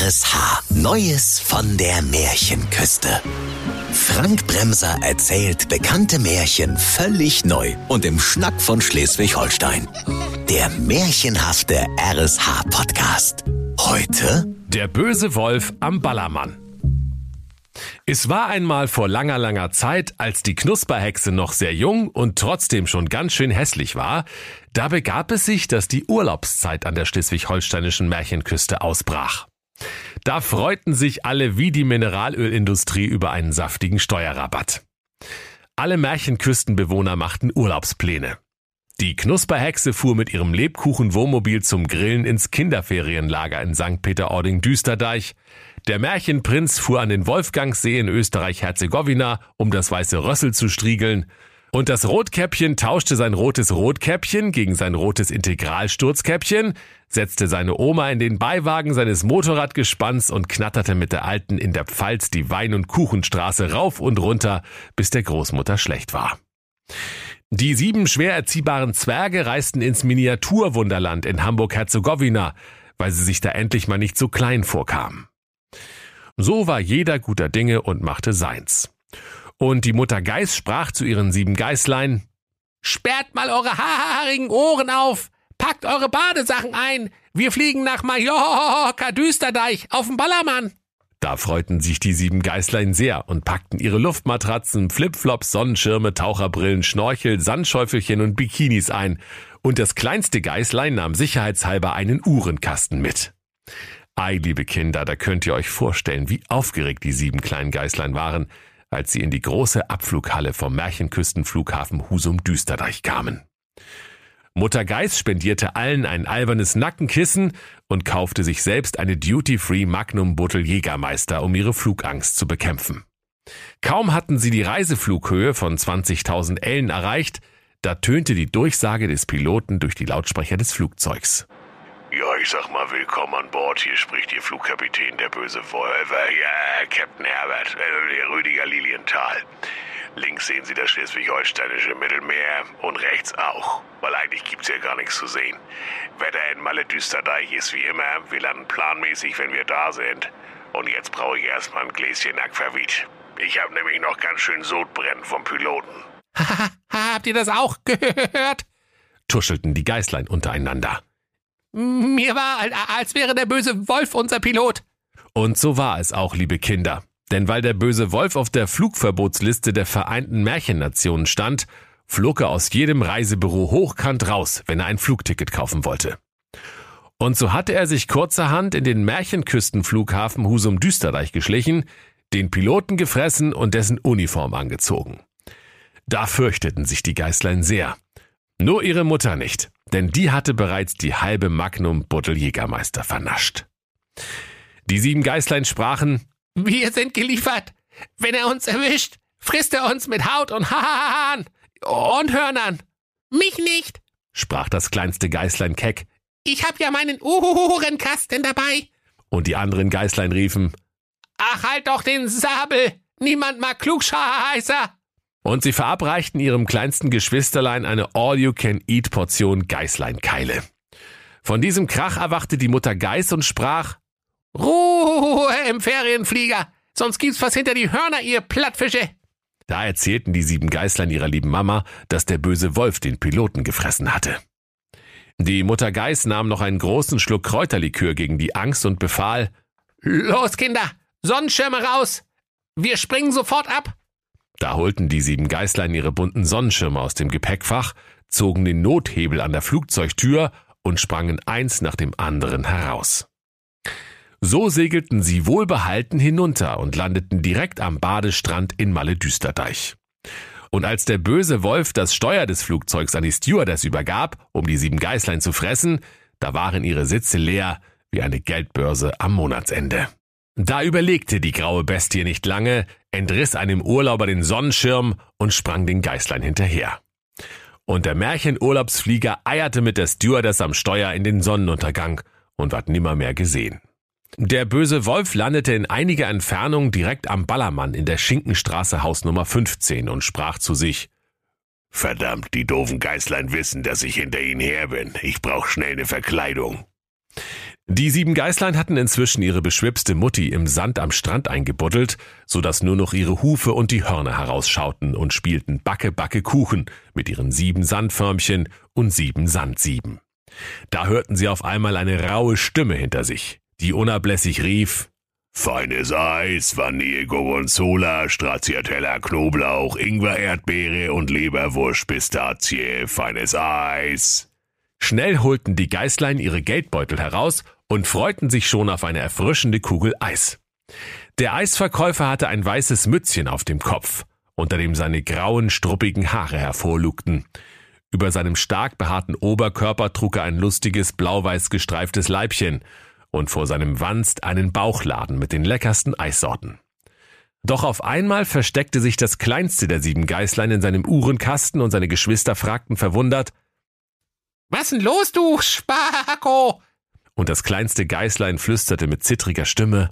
RSH. Neues von der Märchenküste. Frank Bremser erzählt bekannte Märchen völlig neu und im Schnack von Schleswig-Holstein. Der märchenhafte RSH-Podcast. Heute Der böse Wolf am Ballermann. Es war einmal vor langer, langer Zeit, als die Knusperhexe noch sehr jung und trotzdem schon ganz schön hässlich war, da begab es sich, dass die Urlaubszeit an der schleswig-holsteinischen Märchenküste ausbrach. Da freuten sich alle wie die Mineralölindustrie über einen saftigen Steuerrabatt. Alle Märchenküstenbewohner machten Urlaubspläne. Die Knusperhexe fuhr mit ihrem Lebkuchen-Wohnmobil zum Grillen ins Kinderferienlager in St. Peter-Ording-Düsterdeich. Der Märchenprinz fuhr an den Wolfgangsee in Österreich-Herzegowina, um das weiße Rössel zu striegeln. Und das Rotkäppchen tauschte sein rotes Rotkäppchen gegen sein rotes Integralsturzkäppchen, setzte seine Oma in den Beiwagen seines Motorradgespanns und knatterte mit der Alten in der Pfalz die Wein- und Kuchenstraße rauf und runter, bis der Großmutter schlecht war. Die sieben schwer erziehbaren Zwerge reisten ins Miniaturwunderland in Hamburg-Herzegowina, weil sie sich da endlich mal nicht so klein vorkamen. So war jeder guter Dinge und machte seins. Und die Mutter Geiß sprach zu ihren sieben Geißlein, Sperrt mal eure haarigen Ohren auf, packt eure Badesachen ein, wir fliegen nach Mallorca Düsterdeich auf den Ballermann. Da freuten sich die sieben Geißlein sehr und packten ihre Luftmatratzen, Flipflops, Sonnenschirme, Taucherbrillen, Schnorchel, Sandschäufelchen und Bikinis ein, und das kleinste Geißlein nahm sicherheitshalber einen Uhrenkasten mit. Ei, liebe Kinder, da könnt ihr euch vorstellen, wie aufgeregt die sieben kleinen Geißlein waren, als sie in die große Abflughalle vom Märchenküstenflughafen Husum-Düsterdeich kamen. Mutter Geiß spendierte allen ein albernes Nackenkissen und kaufte sich selbst eine Duty-Free Magnum Bottle Jägermeister, um ihre Flugangst zu bekämpfen. Kaum hatten sie die Reiseflughöhe von 20.000 Ellen erreicht, da tönte die Durchsage des Piloten durch die Lautsprecher des Flugzeugs. Ich sag mal willkommen an Bord. Hier spricht Ihr Flugkapitän, der böse Wolf. Äh, Ja, Captain Herbert, äh, Rüdiger Lilienthal. Links sehen Sie das schleswig-holsteinische Mittelmeer und rechts auch. Weil eigentlich gibt's hier gar nichts zu sehen. Wetter in Malle Düsterdeich ist wie immer. Wir landen planmäßig, wenn wir da sind. Und jetzt brauche ich erstmal ein Gläschen Aquavit. Ich habe nämlich noch ganz schön Sodbrennen vom Piloten. Habt ihr das auch gehört? tuschelten die Geißlein untereinander. Mir war, als wäre der böse Wolf unser Pilot. Und so war es auch, liebe Kinder. Denn weil der böse Wolf auf der Flugverbotsliste der Vereinten Märchennationen stand, flog er aus jedem Reisebüro hochkant raus, wenn er ein Flugticket kaufen wollte. Und so hatte er sich kurzerhand in den Märchenküstenflughafen Husum-Düsterdeich geschlichen, den Piloten gefressen und dessen Uniform angezogen. Da fürchteten sich die Geißlein sehr. Nur ihre Mutter nicht, denn die hatte bereits die halbe Magnum Bottle Jägermeister vernascht. Die sieben Geißlein sprachen, wir sind geliefert. Wenn er uns erwischt, frisst er uns mit Haut und Haaren und Hörnern. Mich nicht, sprach das kleinste Geißlein keck. Ich hab ja meinen Uhrenkasten dabei. Und die anderen Geißlein riefen, Ach, halt doch den Sabel! Niemand mag Klugscheißer! Und sie verabreichten ihrem kleinsten Geschwisterlein eine All-You-Can-Eat-Portion Geißleinkeile. Von diesem Krach erwachte die Mutter Geiß und sprach, Ruhe im Ferienflieger, sonst gibt's was hinter die Hörner, ihr Plattfische. Da erzählten die sieben Geißlein ihrer lieben Mama, dass der böse Wolf den Piloten gefressen hatte. Die Mutter Geiß nahm noch einen großen Schluck Kräuterlikör gegen die Angst und befahl, Los, Kinder, Sonnenschirme raus! Wir springen sofort ab! Da holten die sieben Geißlein ihre bunten Sonnenschirme aus dem Gepäckfach, zogen den Nothebel an der Flugzeugtür und sprangen eins nach dem anderen heraus. So segelten sie wohlbehalten hinunter und landeten direkt am Badestrand in Malle-Düsterdeich. Und als der böse Wolf das Steuer des Flugzeugs an die Stewardess übergab, um die sieben Geißlein zu fressen, da waren ihre Sitze leer wie eine Geldbörse am Monatsende. Da überlegte die graue Bestie nicht lange, entriss einem Urlauber den Sonnenschirm und sprang den Geißlein hinterher. Und der Märchenurlaubsflieger eierte mit der Stewardess am Steuer in den Sonnenuntergang und ward nimmermehr gesehen. Der böse Wolf landete in einiger Entfernung direkt am Ballermann in der Schinkenstraße Haus Nummer 15 und sprach zu sich, Verdammt, die doofen Geißlein wissen, dass ich hinter ihnen her bin. Ich brauch schnell eine Verkleidung. Die sieben Geißlein hatten inzwischen ihre beschwipste Mutti im Sand am Strand eingebuddelt, so dass nur noch ihre Hufe und die Hörner herausschauten und spielten Backe, Backe Kuchen mit ihren sieben Sandförmchen und sieben Sandsieben. Da hörten sie auf einmal eine raue Stimme hinter sich, die unablässig rief, Feines Eis, Vanille, Gorgonzola, Stracciatella, Knoblauch, Ingwer, Erdbeere und Leberwurst, Pistazie, feines Eis. Schnell holten die Geißlein ihre Geldbeutel heraus und freuten sich schon auf eine erfrischende Kugel Eis. Der Eisverkäufer hatte ein weißes Mützchen auf dem Kopf, unter dem seine grauen, struppigen Haare hervorlugten. Über seinem stark behaarten Oberkörper trug er ein lustiges, blau-weiß gestreiftes Leibchen und vor seinem Wanst einen Bauchladen mit den leckersten Eissorten. Doch auf einmal versteckte sich das kleinste der sieben Geißlein in seinem Uhrenkasten und seine Geschwister fragten verwundert, Was denn los, du Spako? Und das kleinste Geißlein flüsterte mit zittriger Stimme,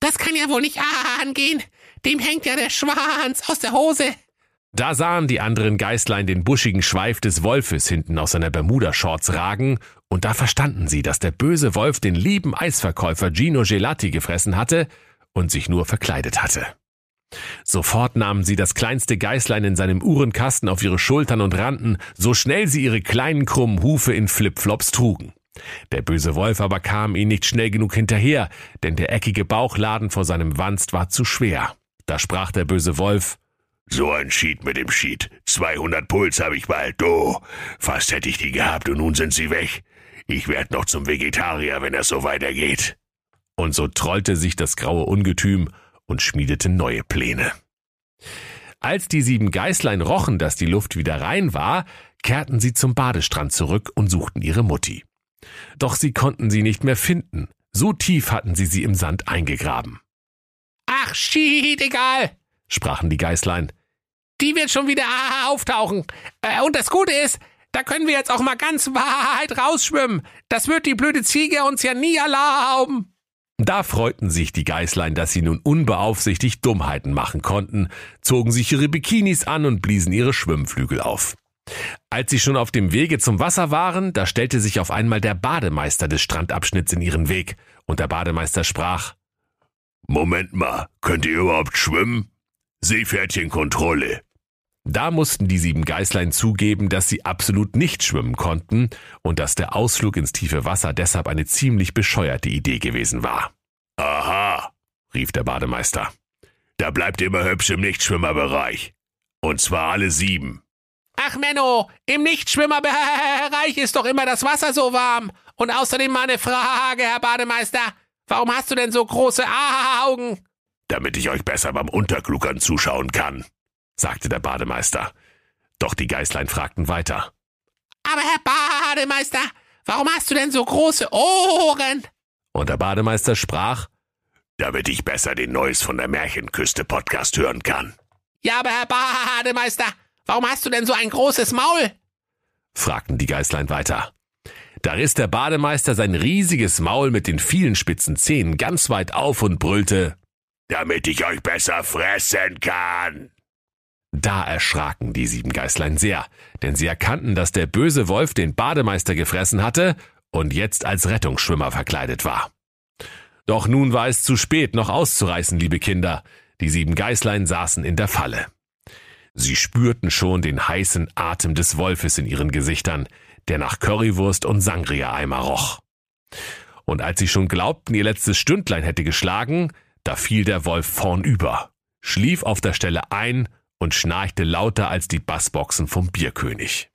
Das kann ja wohl nicht angehen. Dem hängt ja der Schwanz aus der Hose. Da sahen die anderen Geißlein den buschigen Schweif des Wolfes hinten aus seiner Bermuda-Shorts ragen, und da verstanden sie, dass der böse Wolf den lieben Eisverkäufer Gino Gelati gefressen hatte und sich nur verkleidet hatte. Sofort nahmen sie das kleinste Geißlein in seinem Uhrenkasten auf ihre Schultern und rannten, so schnell sie ihre kleinen krummen Hufe in Flipflops trugen. Der böse Wolf aber kam ihnen nicht schnell genug hinterher, denn der eckige Bauchladen vor seinem Wanst war zu schwer. Da sprach der böse Wolf, So ein Schied mit dem Schied. 200 Puls habe ich bald, du. Fast hätte ich die gehabt und nun sind sie weg. Ich werd noch zum Vegetarier, wenn das so weitergeht. Und so trollte sich das graue Ungetüm und schmiedete neue Pläne. Als die sieben Geißlein rochen, dass die Luft wieder rein war, kehrten sie zum Badestrand zurück und suchten ihre Mutti. Doch sie konnten sie nicht mehr finden. So tief hatten sie sie im Sand eingegraben. Ach, shit, egal, sprachen die Geißlein. Die wird schon wieder auftauchen. Äh, und das Gute ist, da können wir jetzt auch mal ganz weit rausschwimmen. Das wird die blöde Ziege uns ja nie erlauben. Da freuten sich die Geißlein, dass sie nun unbeaufsichtigt Dummheiten machen konnten, zogen sich ihre Bikinis an und bliesen ihre Schwimmflügel auf. Als sie schon auf dem Wege zum Wasser waren, da stellte sich auf einmal der Bademeister des Strandabschnitts in ihren Weg, und der Bademeister sprach Moment mal, könnt ihr überhaupt schwimmen? Seepferdchenkontrolle. Da mussten die sieben Geißlein zugeben, dass sie absolut nicht schwimmen konnten und dass der Ausflug ins tiefe Wasser deshalb eine ziemlich bescheuerte Idee gewesen war. Aha, rief der Bademeister. Da bleibt immer hübsch im Nichtschwimmerbereich. Und zwar alle sieben. Ach, Menno, im Nichtschwimmerbereich ist doch immer das Wasser so warm. Und außerdem mal eine Frage, Herr Bademeister. Warum hast du denn so große Augen? Damit ich euch besser beim Untergluckern zuschauen kann, sagte der Bademeister. Doch die Geißlein fragten weiter. Aber Herr Bademeister, warum hast du denn so große Ohren? Und der Bademeister sprach, damit ich besser den Neues von der Märchenküste Podcast hören kann. Ja, aber Herr Bademeister, warum hast du denn so ein großes Maul? fragten die Geißlein weiter. Da riss der Bademeister sein riesiges Maul mit den vielen spitzen Zähnen ganz weit auf und brüllte, damit ich euch besser fressen kann. Da erschraken die sieben Geißlein sehr, denn sie erkannten, dass der böse Wolf den Bademeister gefressen hatte und jetzt als Rettungsschwimmer verkleidet war. Doch nun war es zu spät, noch auszureißen, liebe Kinder. Die sieben Geißlein saßen in der Falle. Sie spürten schon den heißen Atem des Wolfes in ihren Gesichtern, der nach Currywurst und Sangria-Eimer roch. Und als sie schon glaubten, ihr letztes Stündlein hätte geschlagen, da fiel der Wolf vornüber, schlief auf der Stelle ein und schnarchte lauter als die Bassboxen vom Bierkönig.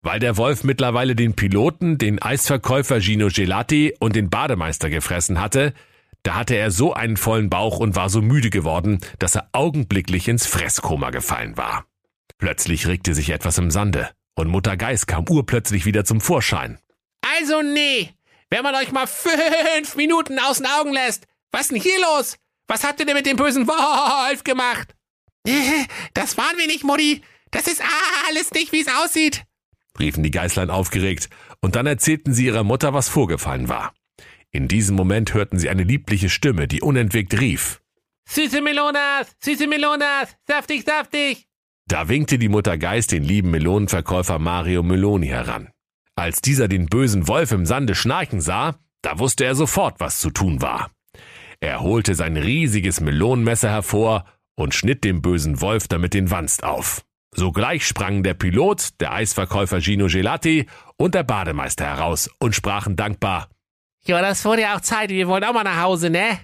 Weil der Wolf mittlerweile den Piloten, den Eisverkäufer Gino Gelati und den Bademeister gefressen hatte, da hatte er so einen vollen Bauch und war so müde geworden, dass er augenblicklich ins Fresskoma gefallen war. Plötzlich regte sich etwas im Sande und Mutter Geiß kam urplötzlich wieder zum Vorschein. Also nee, wenn man euch mal fünf Minuten aus den Augen lässt, was denn hier los? Was habt ihr denn mit dem bösen Wolf gemacht? Das waren wir nicht, Mutti. Das ist alles nicht, wie es aussieht, riefen die Geißlein aufgeregt, und dann erzählten sie ihrer Mutter, was vorgefallen war. In diesem Moment hörten sie eine liebliche Stimme, die unentwegt rief. Süße Melonas, süße Melonas, saftig, saftig. Da winkte die Mutter Geiß den lieben Melonenverkäufer Mario Meloni heran. Als dieser den bösen Wolf im Sande schnarchen sah, Da wusste er sofort, was zu tun war. Er holte sein riesiges Melonenmesser hervor und schnitt dem bösen Wolf damit den Wanst auf. Sogleich sprangen der Pilot, der Eisverkäufer Gino Gelati und der Bademeister heraus und sprachen dankbar. Ja, das wurde ja auch Zeit, wir wollen auch mal nach Hause, ne?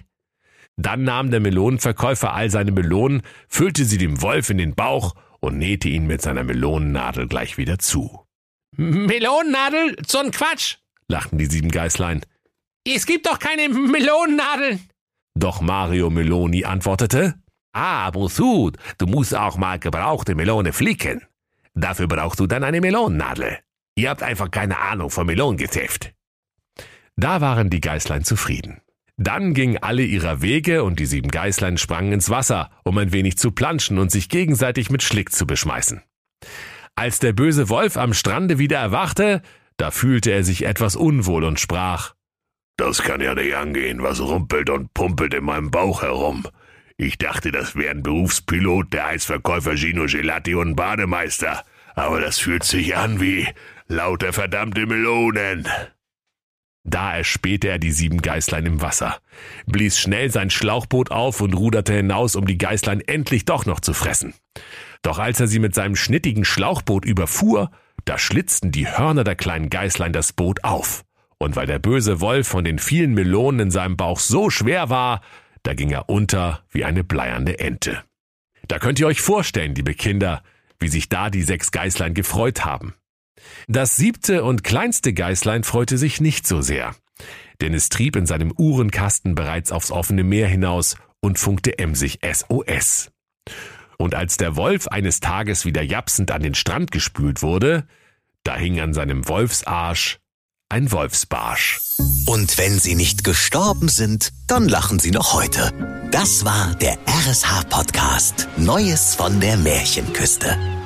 Dann nahm der Melonenverkäufer all seine Melonen, füllte sie dem Wolf in den Bauch und nähte ihn mit seiner Melonennadel gleich wieder zu. Melonennadel? So ein Quatsch, lachten die sieben Geißlein. Es gibt doch keine Melonennadeln. Doch Mario Meloni antwortete, Ah, Busud, du musst auch mal gebrauchte Melone flicken. Dafür brauchst du dann eine Melonennadel. Ihr habt einfach keine Ahnung vom Melonengeschäft. Da waren die Geißlein zufrieden. Dann gingen alle ihrer Wege und die sieben Geißlein sprangen ins Wasser, um ein wenig zu planschen und sich gegenseitig mit Schlick zu beschmeißen. Als der böse Wolf am Strande wieder erwachte, da fühlte er sich etwas unwohl und sprach, Das kann ja nicht angehen, was rumpelt und pumpelt in meinem Bauch herum. Ich dachte, das wären Berufspilot, der Eisverkäufer Gino Gelati und Bademeister, aber das fühlt sich an wie lauter verdammte Melonen. Da erspähte er die sieben Geißlein im Wasser, blies schnell sein Schlauchboot auf und ruderte hinaus, um die Geißlein endlich doch noch zu fressen. Doch als er sie mit seinem schnittigen Schlauchboot überfuhr, da schlitzten die Hörner der kleinen Geißlein das Boot auf. Und weil der böse Wolf von den vielen Melonen in seinem Bauch so schwer war, da ging er unter wie eine bleierne Ente. Da könnt ihr euch vorstellen, liebe Kinder, wie sich da die sechs Geißlein gefreut haben. Das siebte und kleinste Geißlein freute sich nicht so sehr, denn es trieb in seinem Uhrenkasten bereits aufs offene Meer hinaus und funkte emsig SOS. Und als der Wolf eines Tages wieder japsend an den Strand gespült wurde, da hing an seinem Wolfsarsch ein Wolfsbarsch. Und wenn sie nicht gestorben sind, dann lachen sie noch heute. Das war der RSH-Podcast Neues von der Märchenküste.